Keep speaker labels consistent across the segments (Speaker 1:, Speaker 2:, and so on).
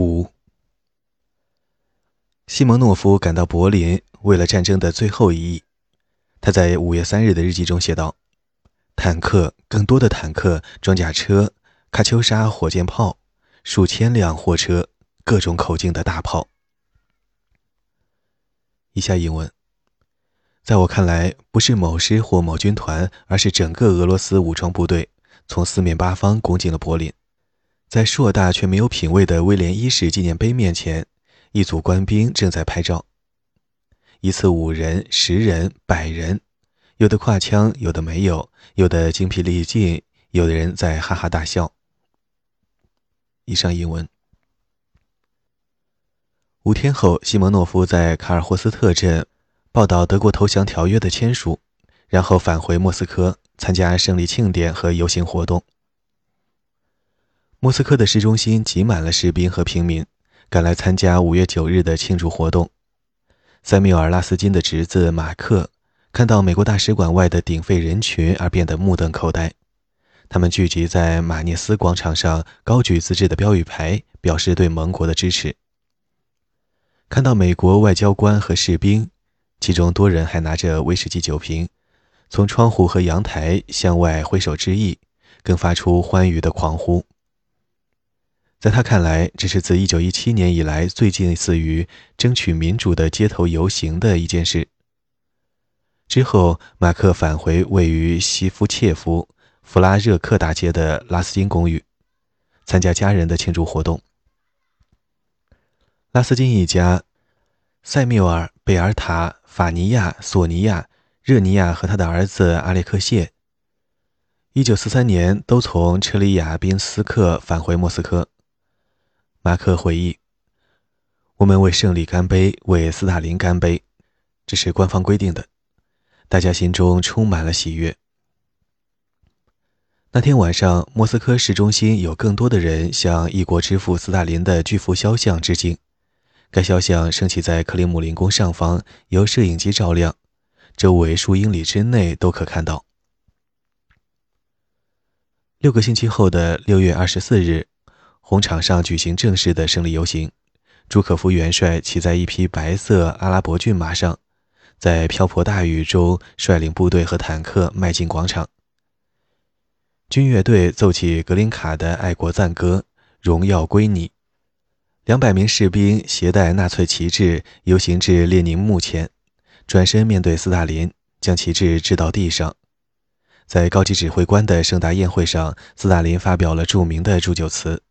Speaker 1: 五，西蒙诺夫赶到柏林，为了战争的最后一役。他在五月三日的日记中写道：“坦克，更多的坦克、装甲车、卡秋莎火箭炮，数千辆货车，各种口径的大炮。”以下引文：在我看来，不是某师或某军团，而是整个俄罗斯武装部队，从四面八方攻进了柏林。在硕大却没有品位的威廉一世纪念碑面前，一组官兵正在拍照。一次五人、十人、百人，有的挎枪，有的没有，有的精疲力尽，有的人在哈哈大笑。以上英文。五天后，西蒙诺夫在卡尔霍斯特镇报道德国投降条约的签署，然后返回莫斯科参加胜利庆典和游行活动。莫斯科的市中心挤满了士兵和平民，赶来参加五月九日的庆祝活动。塞缪尔·拉斯金的侄子马克看到美国大使馆外的鼎沸人群而变得目瞪口呆。他们聚集在马涅斯广场上，高举自制的标语牌，表示对盟国的支持。看到美国外交官和士兵，其中多人还拿着威士忌酒瓶，从窗户和阳台向外挥手致意，更发出欢愉的狂呼。在他看来，这是自1917年以来最近似于争取民主的街头游行的一件事。之后，马克返回位于西夫切夫弗拉热克大街的拉斯金公寓，参加家人的庆祝活动。拉斯金一家，塞缪尔、贝尔塔、法尼亚、索尼娅、热尼亚和他的儿子阿列克谢，1943年都从车里亚宾斯克返回莫斯科。马克回忆：“我们为胜利干杯，为斯大林干杯，这是官方规定的。大家心中充满了喜悦。”那天晚上，莫斯科市中心有更多的人向异国之父斯大林的巨幅肖像致敬。该肖像升起在克里姆林宫上方，由摄影机照亮，周围数英里之内都可看到。六个星期后的六月二十四日。红场上举行正式的胜利游行，朱可夫元帅骑在一匹白色阿拉伯骏马上，在瓢泼大雨中率领部队和坦克迈进广场。军乐队奏起格林卡的爱国赞歌，荣耀归你。两百名士兵携带纳粹旗帜游行至列宁墓前，转身面对斯大林，将旗帜掷到地上。在高级指挥官的盛大宴会上，斯大林发表了著名的祝酒词。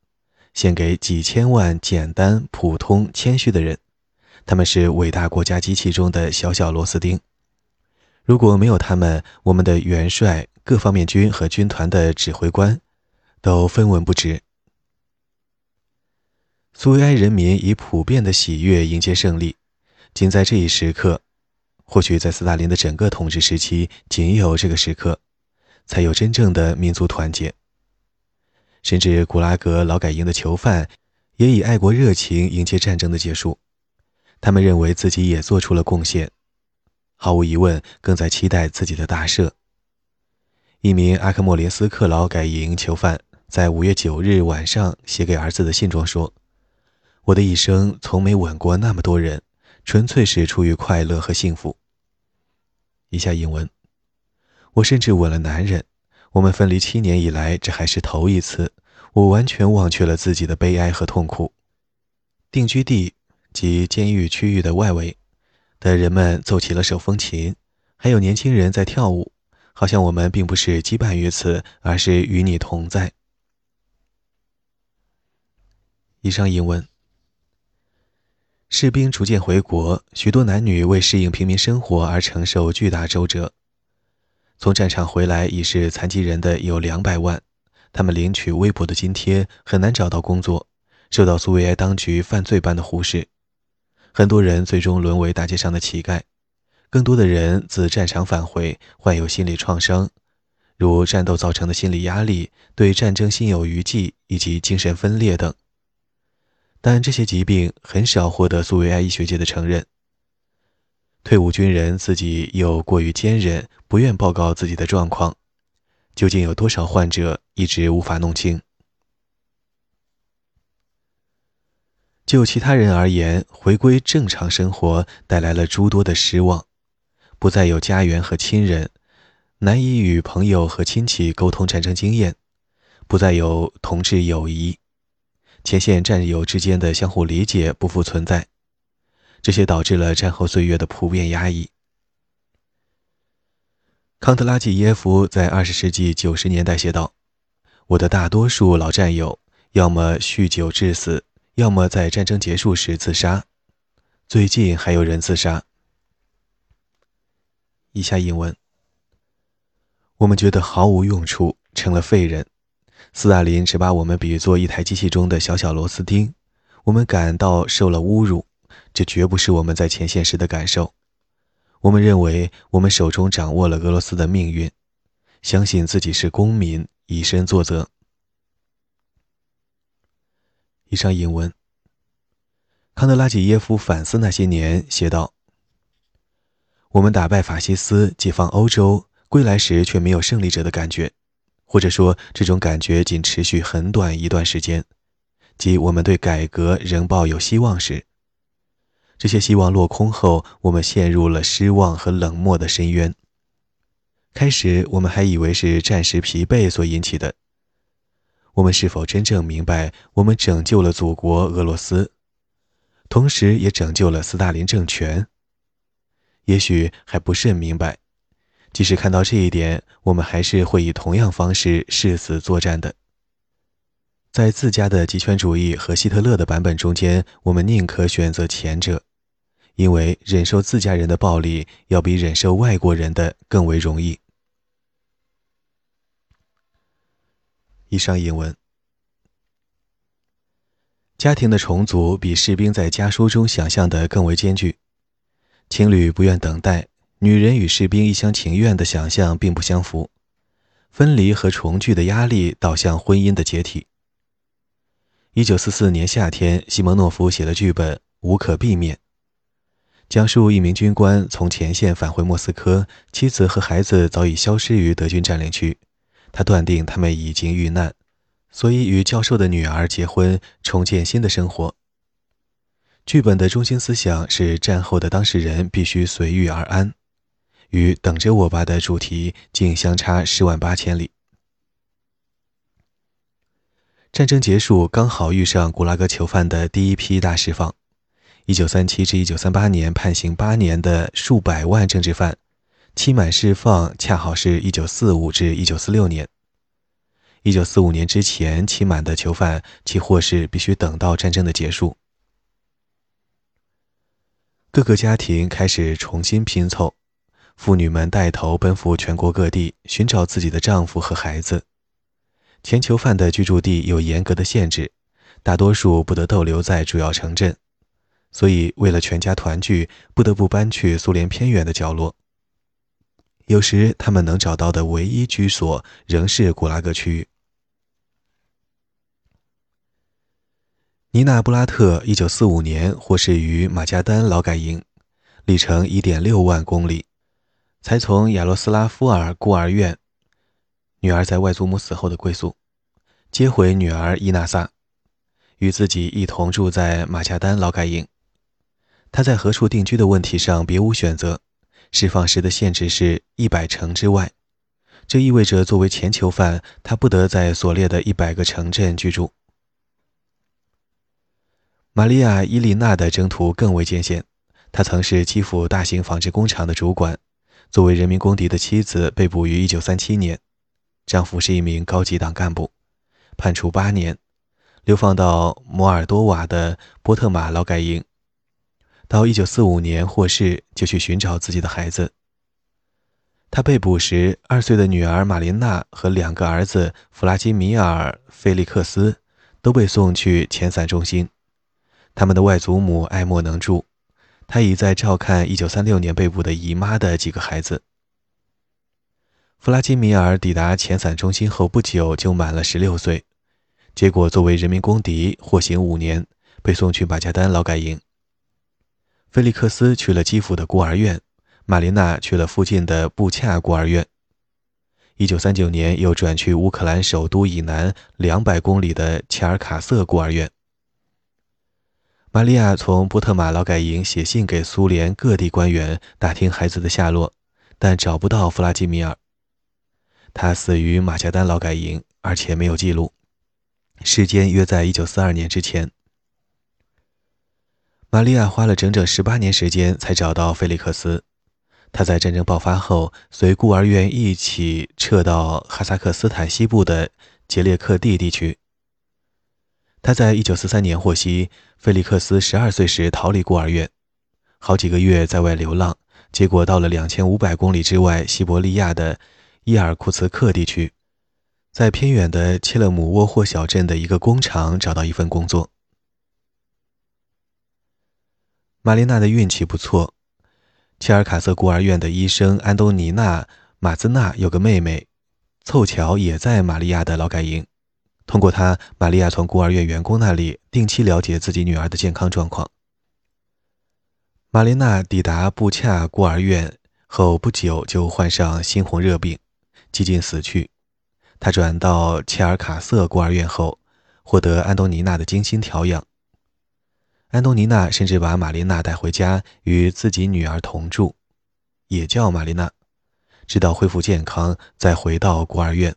Speaker 1: 献给几千万简单、普通、谦虚的人，他们是伟大国家机器中的小小螺丝钉。如果没有他们，我们的元帅、各方面军和军团的指挥官都分文不值。苏维埃人民以普遍的喜悦迎接胜利。仅在这一时刻，或许在斯大林的整个统治时期，仅有这个时刻，才有真正的民族团结。甚至古拉格劳改营的囚犯也以爱国热情迎接战争的结束，他们认为自己也做出了贡献，毫无疑问，更在期待自己的大赦。一名阿克莫林斯克劳改营囚犯在五月九日晚上写给儿子的信中说：“我的一生从没吻过那么多人，纯粹是出于快乐和幸福。”以下引文：我甚至吻了男人。我们分离七年以来，这还是头一次。我完全忘却了自己的悲哀和痛苦。定居地及监狱区域的外围的人们奏起了手风琴，还有年轻人在跳舞，好像我们并不是羁绊于此，而是与你同在。以上引文。士兵逐渐回国，许多男女为适应平民生活而承受巨大周折。从战场回来已是残疾人的有两百万，他们领取微薄的津贴，很难找到工作，受到苏维埃当局犯罪般的忽视。很多人最终沦为大街上的乞丐，更多的人自战场返回，患有心理创伤，如战斗造成的心理压力、对战争心有余悸以及精神分裂等。但这些疾病很少获得苏维埃医学界的承认。退伍军人自己又过于坚韧，不愿报告自己的状况。究竟有多少患者一直无法弄清？就其他人而言，回归正常生活带来了诸多的失望，不再有家园和亲人，难以与朋友和亲戚沟通战争经验，不再有同志友谊，前线战友之间的相互理解不复存在，这些导致了战后岁月的普遍压抑。康特拉季耶夫在二十世纪九十年代写道：“我的大多数老战友，要么酗酒致死。”要么在战争结束时自杀，最近还有人自杀。以下引文：我们觉得毫无用处，成了废人。斯大林只把我们比作一台机器中的小小螺丝钉，我们感到受了侮辱，这绝不是我们在前线时的感受。我们认为我们手中掌握了俄罗斯的命运，相信自己是公民，以身作则。以上引文，康德拉季耶夫反思那些年，写道：“我们打败法西斯，解放欧洲，归来时却没有胜利者的感觉，或者说，这种感觉仅持续很短一段时间，即我们对改革仍抱有希望时。这些希望落空后，我们陷入了失望和冷漠的深渊。开始，我们还以为是战时疲惫所引起的。”我们是否真正明白，我们拯救了祖国俄罗斯，同时也拯救了斯大林政权？也许还不甚明白。即使看到这一点，我们还是会以同样方式誓死作战的。在自家的极权主义和希特勒的版本中间，我们宁可选择前者，因为忍受自家人的暴力，要比忍受外国人的更为容易。以上引文。家庭的重组比士兵在家书中想象的更为艰巨。情侣不愿等待，女人与士兵一厢情愿的想象并不相符。分离和重聚的压力导向婚姻的解体。一九四四年夏天，西蒙诺夫写了剧本《无可避免》，讲述一名军官从前线返回莫斯科，妻子和孩子早已消失于德军占领区。他断定他们已经遇难，所以与教授的女儿结婚，重建新的生活。剧本的中心思想是战后的当事人必须随遇而安，与“等着我吧”的主题竟相差十万八千里。战争结束刚好遇上古拉格囚犯的第一批大释放，1937至1938年判刑八年的数百万政治犯。期满释放恰好是一九四五至一九四六年。一九四五年之前期满的囚犯，其获释必须等到战争的结束。各个家庭开始重新拼凑，妇女们带头奔赴全国各地寻找自己的丈夫和孩子。前囚犯的居住地有严格的限制，大多数不得逗留在主要城镇，所以为了全家团聚，不得不搬去苏联偏远的角落。有时，他们能找到的唯一居所仍是古拉格区域。尼娜·布拉特1945年获释于马加丹劳改营，里程1.6万公里，才从亚罗斯拉夫尔孤儿院（女儿在外祖母死后的归宿）接回女儿伊娜萨，与自己一同住在马加丹劳改营。他在何处定居的问题上别无选择。释放时的限制是一百城之外，这意味着作为前囚犯，他不得在所列的一百个城镇居住。玛利亚·伊丽娜的征途更为艰险，她曾是基辅大型纺织工厂的主管，作为人民公敌的妻子被捕于1937年，丈夫是一名高级党干部，判处八年，流放到摩尔多瓦的波特马劳改营。到一九四五年获释，就去寻找自己的孩子。他被捕时，二岁的女儿玛琳娜和两个儿子弗拉基米尔、菲利克斯都被送去遣散中心。他们的外祖母爱莫能助，她已在照看一九三六年被捕的姨妈的几个孩子。弗拉基米尔抵达遣散中心后不久就满了十六岁，结果作为人民公敌获刑五年，被送去马加丹劳改营。菲利克斯去了基辅的孤儿院，玛琳娜去了附近的布恰孤儿院。一九三九年，又转去乌克兰首都以南两百公里的切尔卡瑟孤儿院。玛利亚从波特马劳改营写信给苏联各地官员打听孩子的下落，但找不到弗拉基米尔。他死于马加丹劳改营，而且没有记录，时间约在1942年之前。玛利亚花了整整十八年时间才找到菲利克斯。他在战争爆发后随孤儿院一起撤到哈萨克斯坦西部的杰列克蒂地区。他在一九四三年获悉，菲利克斯十二岁时逃离孤儿院，好几个月在外流浪，结果到了两千五百公里之外西伯利亚的伊尔库茨克地区，在偏远的切勒姆沃霍小镇的一个工厂找到一份工作。玛丽娜的运气不错，切尔卡瑟孤儿院的医生安东尼娜·马兹纳有个妹妹，凑巧也在玛利亚的劳改营。通过她，玛利亚从孤儿院员工那里定期了解自己女儿的健康状况。玛丽娜抵达布恰孤儿院后不久就患上猩红热病，几近死去。她转到切尔卡瑟孤儿院后，获得安东尼娜的精心调养。安东尼娜甚至把玛丽娜带回家与自己女儿同住，也叫玛丽娜，直到恢复健康再回到孤儿院。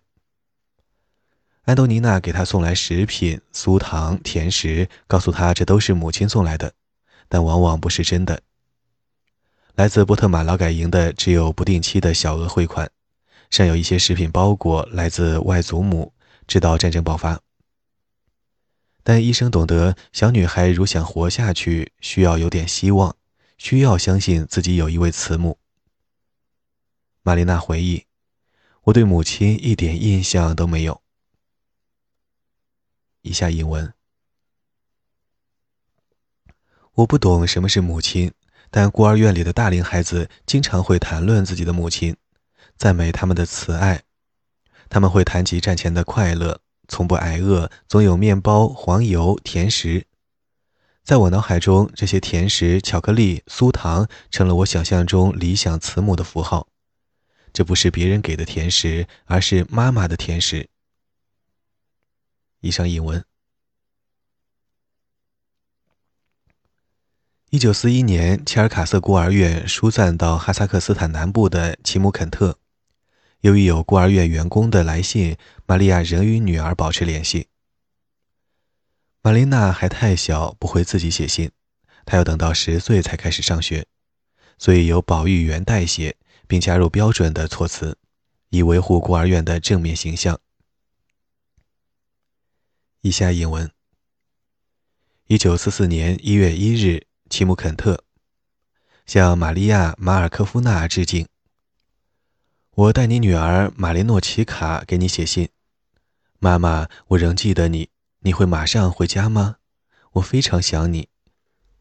Speaker 1: 安东尼娜给她送来食品、酥糖、甜食，告诉她这都是母亲送来的，但往往不是真的。来自波特马劳改营的只有不定期的小额汇款，尚有一些食品包裹来自外祖母，直到战争爆发。但医生懂得，小女孩如想活下去，需要有点希望，需要相信自己有一位慈母。玛丽娜回忆：“我对母亲一点印象都没有。”以下引文：我不懂什么是母亲，但孤儿院里的大龄孩子经常会谈论自己的母亲，赞美他们的慈爱，他们会谈及战前的快乐。从不挨饿，总有面包、黄油、甜食。在我脑海中，这些甜食、巧克力、酥糖成了我想象中理想慈母的符号。这不是别人给的甜食，而是妈妈的甜食。以上引文。一九四一年，切尔卡瑟孤儿院疏散到哈萨克斯坦南部的齐姆肯特。由于有孤儿院员工的来信，玛利亚仍与女儿保持联系。玛丽娜还太小，不会自己写信，她要等到十岁才开始上学，所以由保育员代写，并加入标准的措辞，以维护孤儿院的正面形象。以下引文：一九四四年一月一日，齐姆肯特向玛利亚·马尔科夫娜致敬。我带你女儿玛莲诺奇卡给你写信，妈妈，我仍记得你。你会马上回家吗？我非常想你。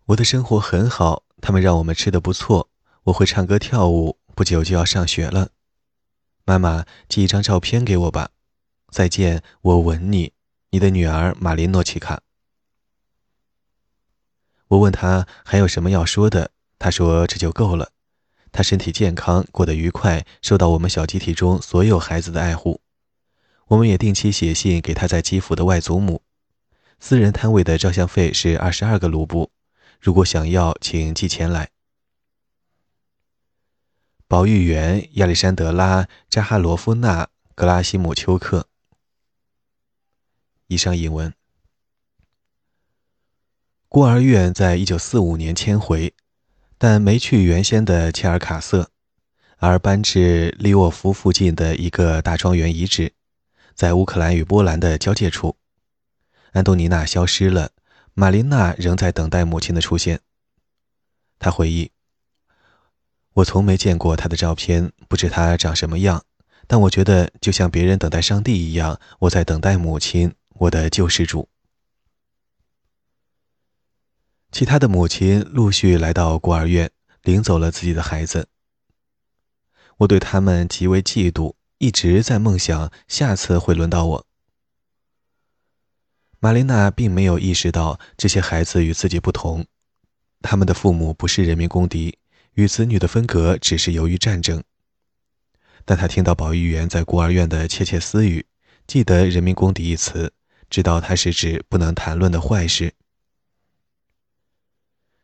Speaker 1: 我的生活很好，他们让我们吃的不错。我会唱歌跳舞，不久就要上学了。妈妈，寄一张照片给我吧。再见，我吻你，你的女儿玛莲诺奇卡。我问他还有什么要说的，他说这就够了。他身体健康，过得愉快，受到我们小集体中所有孩子的爱护。我们也定期写信给他在基辅的外祖母。私人摊位的照相费是二十二个卢布，如果想要，请寄钱来。保育员亚历山德拉·扎哈罗夫娜·格拉西姆丘克。以上引文。孤儿院在一九四五年迁回。但没去原先的切尔卡瑟，而搬至利沃夫附近的一个大庄园遗址，在乌克兰与波兰的交界处。安东尼娜消失了，玛琳娜仍在等待母亲的出现。她回忆：“我从没见过她的照片，不知她长什么样，但我觉得就像别人等待上帝一样，我在等待母亲，我的救世主。”其他的母亲陆续来到孤儿院，领走了自己的孩子。我对他们极为嫉妒，一直在梦想下次会轮到我。玛丽娜并没有意识到这些孩子与自己不同，他们的父母不是人民公敌，与子女的分隔只是由于战争。但他听到保育员在孤儿院的窃窃私语，记得“人民公敌”一词，知道它是指不能谈论的坏事。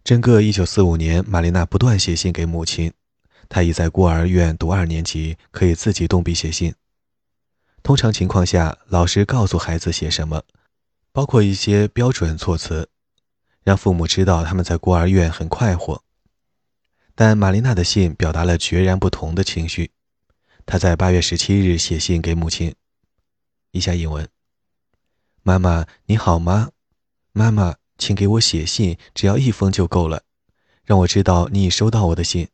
Speaker 1: 整个1945年，玛丽娜不断写信给母亲。她已在孤儿院读二年级，可以自己动笔写信。通常情况下，老师告诉孩子写什么，包括一些标准措辞，让父母知道他们在孤儿院很快活。但玛丽娜的信表达了决然不同的情绪。她在8月17日写信给母亲，以下引文：妈妈，你好吗？妈妈。请给我写信，只要一封就够了，让我知道你已收到我的信。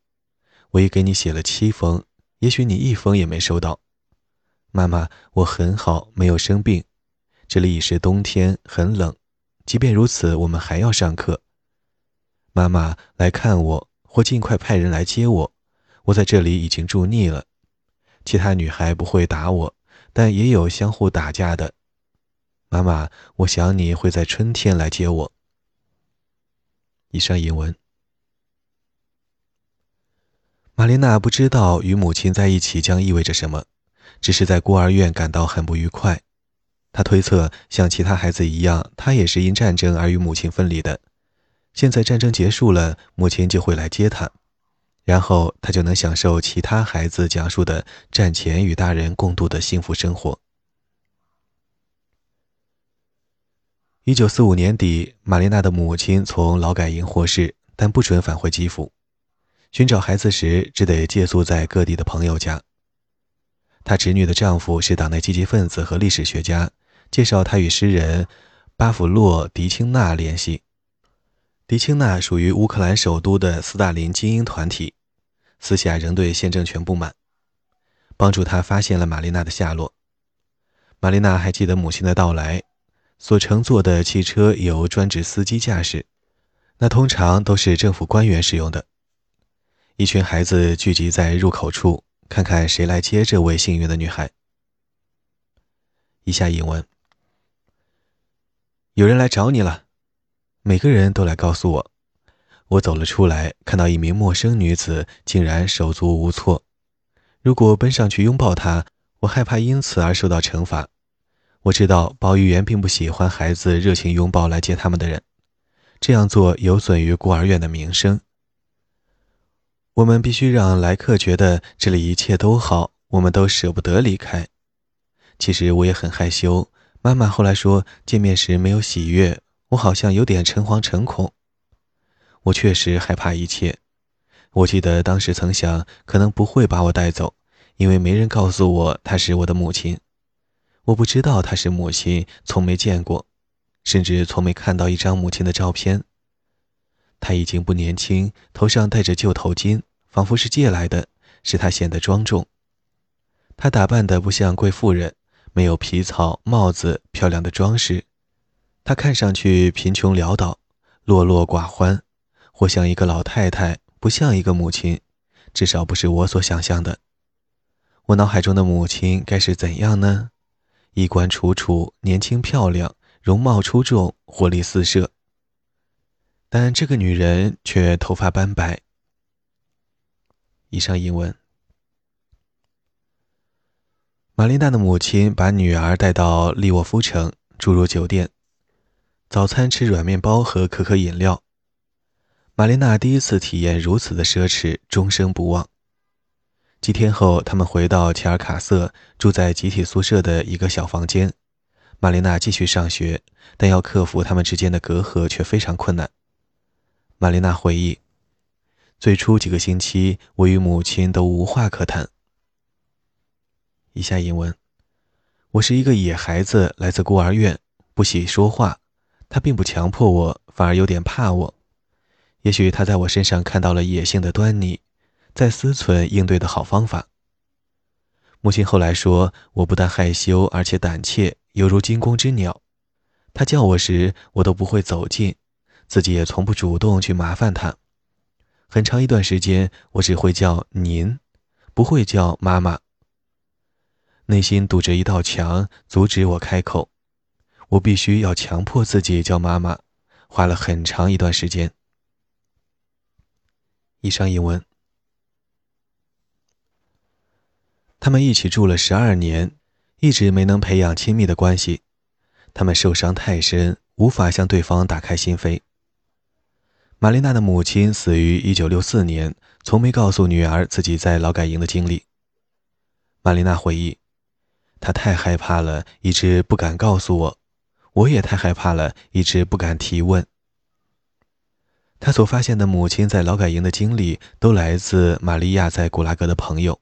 Speaker 1: 我已给你写了七封，也许你一封也没收到。妈妈，我很好，没有生病。这里已是冬天，很冷。即便如此，我们还要上课。妈妈，来看我，或尽快派人来接我。我在这里已经住腻了。其他女孩不会打我，但也有相互打架的。妈妈，我想你会在春天来接我。以上引文。玛琳娜不知道与母亲在一起将意味着什么，只是在孤儿院感到很不愉快。她推测，像其他孩子一样，她也是因战争而与母亲分离的。现在战争结束了，母亲就会来接她，然后她就能享受其他孩子讲述的战前与大人共度的幸福生活。一九四五年底，玛丽娜的母亲从劳改营获释，但不准返回基辅。寻找孩子时，只得借宿在各地的朋友家。她侄女的丈夫是党内积极分子和历史学家，介绍她与诗人巴甫洛·迪青纳联系。迪青纳属于乌克兰首都的斯大林精英团体，私下仍对现政权不满，帮助他发现了玛丽娜的下落。玛丽娜还记得母亲的到来。所乘坐的汽车由专职司机驾驶，那通常都是政府官员使用的。一群孩子聚集在入口处，看看谁来接这位幸运的女孩。以下引文：有人来找你了，每个人都来告诉我。我走了出来，看到一名陌生女子，竟然手足无措。如果奔上去拥抱她，我害怕因此而受到惩罚。我知道保育员并不喜欢孩子热情拥抱来接他们的人，这样做有损于孤儿院的名声。我们必须让来客觉得这里一切都好，我们都舍不得离开。其实我也很害羞。妈妈后来说，见面时没有喜悦，我好像有点诚惶诚恐。我确实害怕一切。我记得当时曾想，可能不会把我带走，因为没人告诉我她是我的母亲。我不知道她是母亲，从没见过，甚至从没看到一张母亲的照片。她已经不年轻，头上戴着旧头巾，仿佛是借来的，使她显得庄重。她打扮得不像贵妇人，没有皮草、帽子、漂亮的装饰。她看上去贫穷潦倒、落落寡欢，或像一个老太太，不像一个母亲，至少不是我所想象的。我脑海中的母亲该是怎样呢？衣冠楚楚，年轻漂亮，容貌出众，活力四射。但这个女人却头发斑白。以上英文。玛丽娜的母亲把女儿带到利沃夫城，住入酒店，早餐吃软面包和可可饮料。玛丽娜第一次体验如此的奢侈，终生不忘。几天后，他们回到切尔卡瑟，住在集体宿舍的一个小房间。玛丽娜继续上学，但要克服他们之间的隔阂却非常困难。玛丽娜回忆，最初几个星期，我与母亲都无话可谈。以下引文：我是一个野孩子，来自孤儿院，不喜说话。他并不强迫我，反而有点怕我。也许他在我身上看到了野性的端倪。在思忖应对的好方法。母亲后来说：“我不但害羞，而且胆怯，犹如惊弓之鸟。他叫我时，我都不会走近，自己也从不主动去麻烦他。很长一段时间，我只会叫您，不会叫妈妈。内心堵着一道墙，阻止我开口。我必须要强迫自己叫妈妈，花了很长一段时间。”以上英文。他们一起住了十二年，一直没能培养亲密的关系。他们受伤太深，无法向对方打开心扉。玛丽娜的母亲死于1964年，从没告诉女儿自己在劳改营的经历。玛丽娜回忆，她太害怕了，一直不敢告诉我；我也太害怕了，一直不敢提问。她所发现的母亲在劳改营的经历，都来自玛利亚在古拉格的朋友。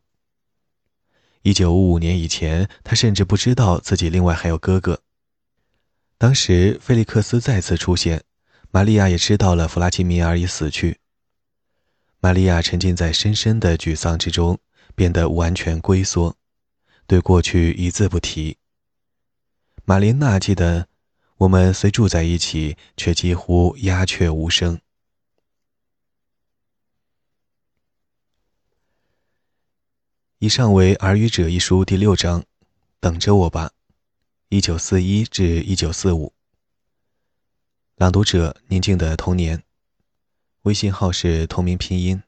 Speaker 1: 1955年以前，他甚至不知道自己另外还有哥哥。当时，菲利克斯再次出现。玛利亚也知道了弗拉基米尔已死去。玛利亚沉浸在深深的沮丧之中，变得完全龟缩，对过去一字不提。玛琳娜记得，我们虽住在一起，却几乎鸦雀无声。以上为《耳语者》一书第六章，等着我吧，一九四一至一九四五。朗读者：宁静的童年。微信号是同名拼音。